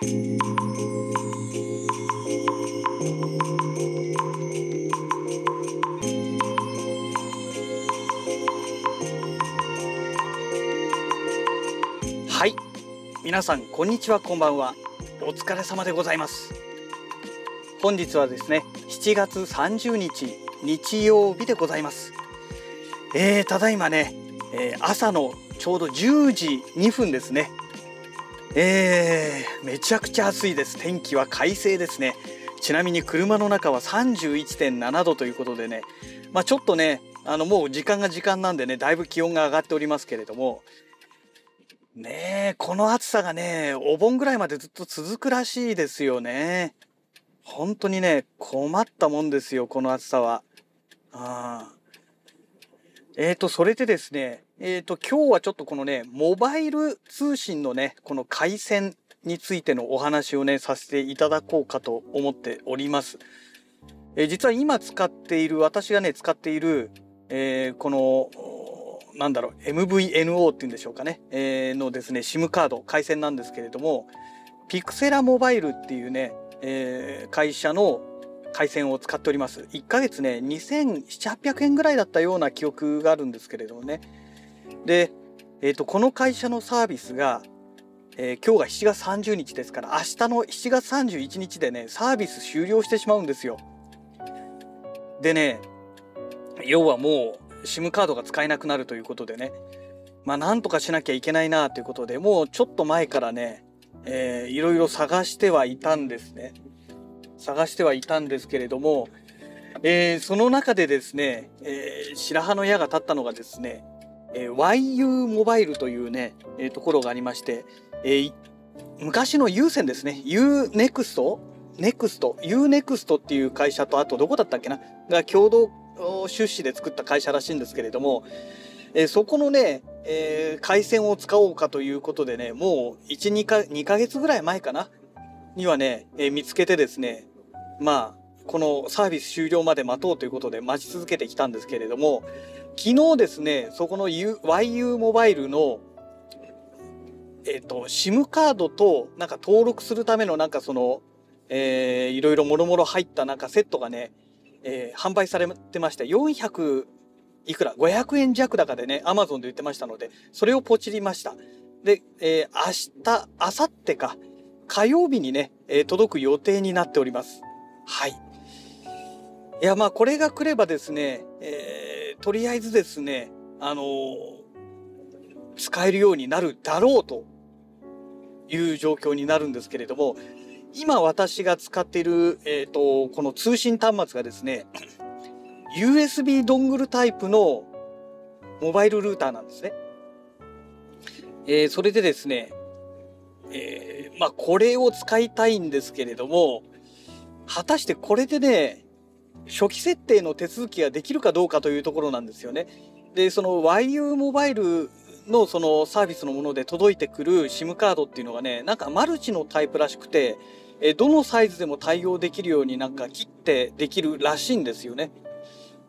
はい。皆さんこんにちはこんばんは。お疲れ様でございます。本日はですね7月30日日曜日でございます。えー、ただいまね、えー、朝のちょうど10時2分ですね。えー、めちゃくちゃ暑いです。天気は快晴ですね。ちなみに車の中は31.7度ということでね。まあちょっとねあのもう時間が時間なんでねだいぶ気温が上がっておりますけれども。ねえ、この暑さがね、お盆ぐらいまでずっと続くらしいですよね。本当にね、困ったもんですよ、この暑さは。あえーと、それでですね、えーと、今日はちょっとこのね、モバイル通信のね、この回線についてのお話をね、させていただこうかと思っております。えー、実は今使っている、私がね、使っている、え、この、なんだろう MVNO っていうんでしょうかね、え、のですね SIM カード回線なんですけれどもピクセラモバイルっていうね、え、会社の回線を使っております。1ヶ月ね2700800円ぐらいだったような記憶があるんですけれどもね。で、えーと、この会社のサービスが、えー、今日が7月30日ですから明日の7月31日でねサービス終了してしまうんですよ。でね要はもう SIM カードが使えなくなるということでね。まあなんとかしなきゃいけないなということでもうちょっと前からね、えー、いろいろ探してはいたんですね。探してはいたんですけれども、えー、その中でですね、えー、白羽の矢が立ったのがですね、えー、YU モバイルというね、えー、ところがありまして、えー、昔の有線ですね。UNEXT ネクスト？UNEXT っていう会社とあとどこだったっけな？が共同出資で作った会社らしいんですけれども、えー、そこのね、えー、回線を使おうかということでね、もう1、2か、2ヶ月ぐらい前かなにはね、え、見つけてですね、まあ、このサービス終了まで待とうということで待ち続けてきたんですけれども、昨日ですね、そこの YU モバイルのえっ、ー、と、SIM カードとなんか登録するためのなんかその、えー、いろいろもろもろ入ったなんかセットがね、えー、販売されてまして400いくら500円弱高でねアマゾンで売ってましたのでそれをポチりました。で、えー、明日明後日か火曜日にね、え、届く予定になっておりますはいいやまあこれが来ればですね、えー、とりあえずですねあのー、使えるようになるだろうという状況になるんですけれども今私が使っている、えーと、この通信端末がですね USB ドングルタイプのモバイルルーターなんですね。えー、それでですね、まあこれを使いたいんですけれども果たしてこれでね初期設定の手続きができるかどうかというところなんですよね。でその YU モバイルのそのサービスのもので届いてくる SIM カードっていうのがねなんかマルチのタイプらしくてえどのサイズでも対応できるようになんか切ってできるらしいんですよね。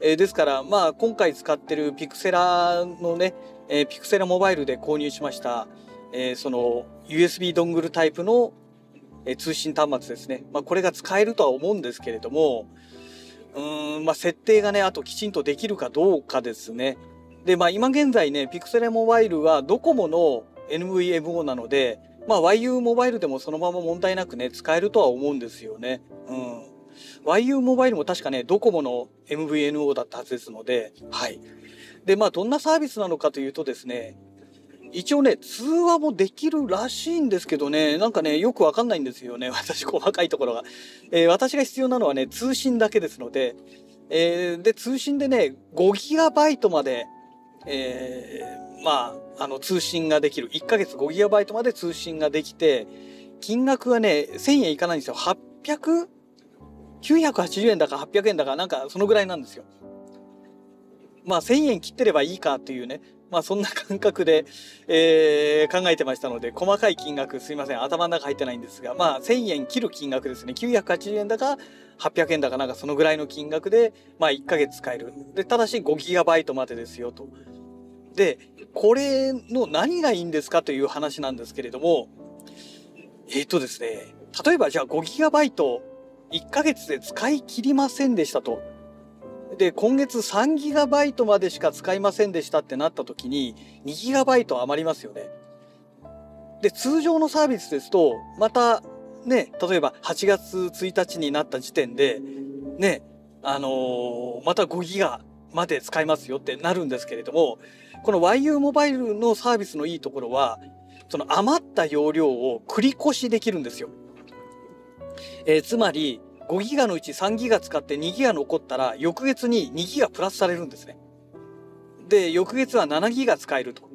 えですからまあ今回使ってるピクセラのね、えピクセラモバイルで購入しました、えその USB ドングルタイプの、え通信端末ですね、まあ、これが使えるとは思うんですけれどもうーんまあ設定がねあときちんとできるかどうかですね。でまあ今現在ねピクセラモバイルはドコモの NVMO なのでまあ YU モバイルでもそのまま問題なくね、使えるとは思うんですよね。うん。YU モバイルも確かね、ドコモの MVNO だったはずですので、はい。で、まあどんなサービスなのかというとですね、一応ね、通話もできるらしいんですけどね、なんかね、よくわかんないんですよね、私細かいところが。えー、私が必要なのはね、通信だけですので、えー、で、通信でね、5GB まで、えー、まあ、あの通信ができる1ヶ月 5GB まで通信ができて金額はね1000円いかないんですよ800 980円だか800円だかなんかそのぐらいなんですよ。まあ1000円切ってればいいかっていうねまあそんな感覚で、えー、考えてましたので細かい金額すいません頭の中入ってないんですがまあ1000円切る金額ですね980円だか800円だかなんかそのぐらいの金額でまあ1ヶ月使えるでただし 5GB までですよと。でこれの何がいいんですかという話なんですけれどもえっ、ー、とですね、例えばじゃあ 5GB 1ヶ月で使い切りませんでしたと。で、今月 3GB までしか使いませんでしたってなった時に 2GB 余りますよね。で、通常のサービスですと、またね、例えば8月1日になった時点で、ね、あのー、また5ギガまで使えますよってなるんですけれども、この YU モバイルのサービスのいいところは、その余った容量を繰り越しできるんですよ。えー、つまり、5ギガのうち3ギガ使って2ギガ残ったら、翌月に2ギガプラスされるんですね。で、翌月は7ギガ使えると。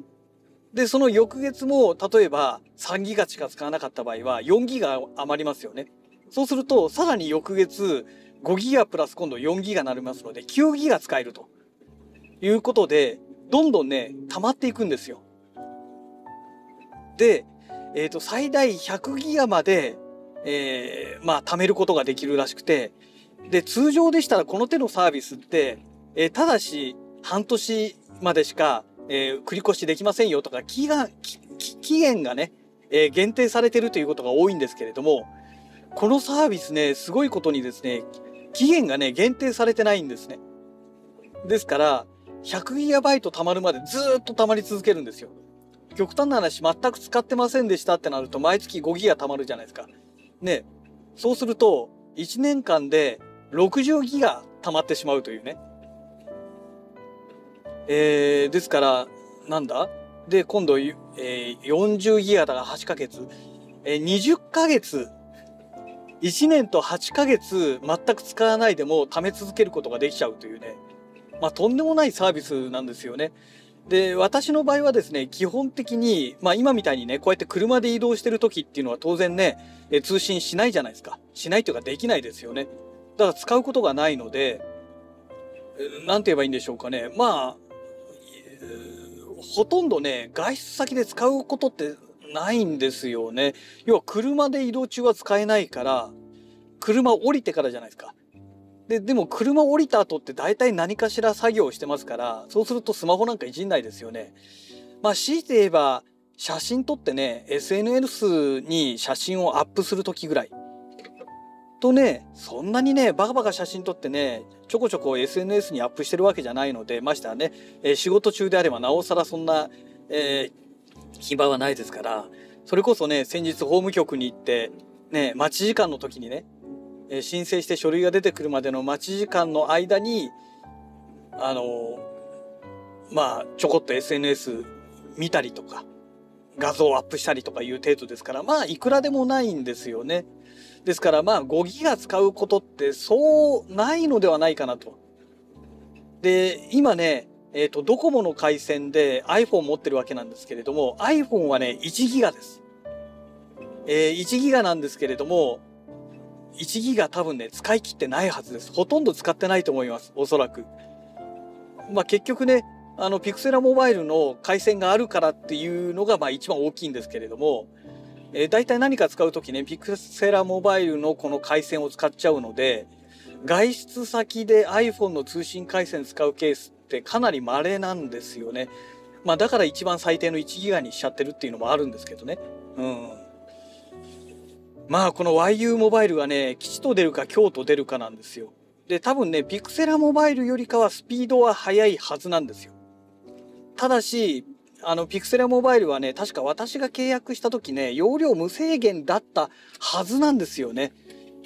で、その翌月も、例えば3ギガしか使わなかった場合は4ギガ余りますよね。そうすると、さらに翌月5ギガプラス今度4ギガになりますので、9ギガ使えるということで、どんどんね、溜まっていくんですよ。で、えっ、ー、と、最大100ギガまで、えー、まあ、貯めることができるらしくて、で、通常でしたらこの手のサービスって、えー、ただし半年までしかえー、繰り越しできませんよとか期限期限がね、えー、限定されてるということが多いんですけれどもこのサービスねすごいことにですね期限がね限定されてないんですね。ですから 100GB 貯まるまでずっと貯まり続けるんですよ。極端な話全く使ってませんでしたってなると毎月 5GB 貯まるじゃないですか。ねそうすると1年間で 60GB 貯まってしまうというねえー、ですから、なんだ？で、今度、えー、40ギガだから8ヶ月。えー、20ヶ月、1年と8ヶ月全く使わないでも貯め続けることができちゃうというね。まあ、とんでもないサービスなんですよね。で、私の場合はですね、基本的に、まあ今みたいにね、こうやって車で移動してる時っていうのは当然ね、え通信しないじゃないですか。しないというかできないですよね。だから使うことがないので、なんて言えばいいんでしょうかね。まあ、ほとんどね、外出先で使うことってないんですよね。要は車で移動中は使えないから、車降りてからじゃないですか。で、でも車降りた後って大体何かしら作業してますから、そうするとスマホなんかいじんないですよね。まあ強いて言えば、写真撮ってね、SNS に写真をアップする時ぐらい。とね、そんなにね、バカバカ写真撮ってね、ちょこちょこ SNS にアップしてるわけじゃないので、ましてはね、え、仕事中であればなおさらそんな、えー、暇はないですから、それこそね、先日法務局に行って、ね、待ち時間の時にね、申請して書類が出てくるまでの待ち時間の間に、あのまあ、ちょこっと SNS 見たりとか、画像をアップしたりとかいう程度ですから、まあ、いくらでもないんですよね。ですからまあ5ギガ使うことってそうないのではないかなと。で、今ね、えっ、ー、と、ドコモの回線で iPhone 持ってるわけなんですけれども、iPhone はね、1ギガです。えー、1ギガなんですけれども、1ギガ多分ね、使い切ってないはずです。ほとんど使ってないと思います。おそらく。まあ結局ね、あの、ピクセラモバイルの回線があるからっていうのがまあ一番大きいんですけれども、えー、大体何か使う時ね、ピクセラモバイルのこの回線を使っちゃうので、外出先で iPhone の通信回線使うケースってかなり稀なんですよね。まあだから一番最低の1ギガにしちゃってるっていうのもあるんですけどね。うん。まあこの YU モバイルはね、吉と出るか京と出るかなんですよ。で、多分ね、ピクセラモバイルよりかはスピードは速いはずなんですよ。ただし、あの、ピクセルモバイルはね、確か私が契約した時ね、容量無制限だったはずなんですよね。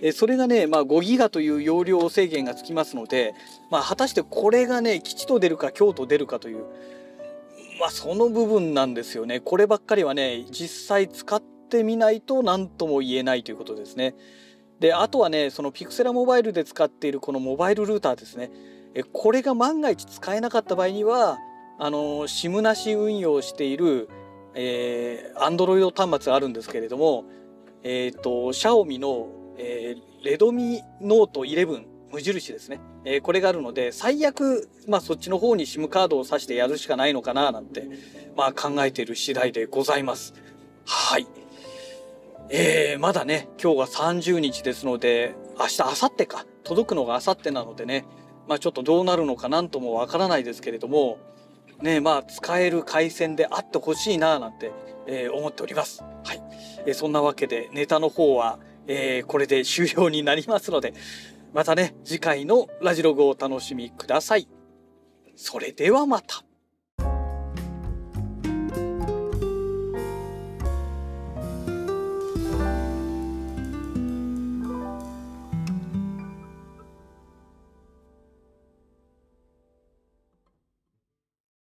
えそれがね、まあ、5ギガという容量制限がつきますので、まあ、果たしてこれがね、吉と出るか京と出るかという、まあ、その部分なんですよね。こればっかりはね、実際使っててみないと何とも言えないということですね。で、あとはね、そのピクセラモバイルで使っているこのモバイルルーターですね。えこれが万が一使えなかった場合には、あの SIM なし運用している、えー、Android 端末があるんですけれども、えっ、ー、と、シャオミの、えー、レドミノート11無印ですね。えー、これがあるので、最悪、まあそっちの方に SIM カードを挿してやるしかないのかななんて、まあ考えている次第でございます。はい。えー、まだね、今日が30日ですので、明日、明後日か。届くのが明後日なのでね、まあちょっとどうなるのかなんともわからないですけれども、ねまあ使える回線であってほしいななんて、えー、思っております。はい。えそんなわけでネタの方は、えー、これで終了になりますのでまたね次回のラジログをお楽しみください。それではまた。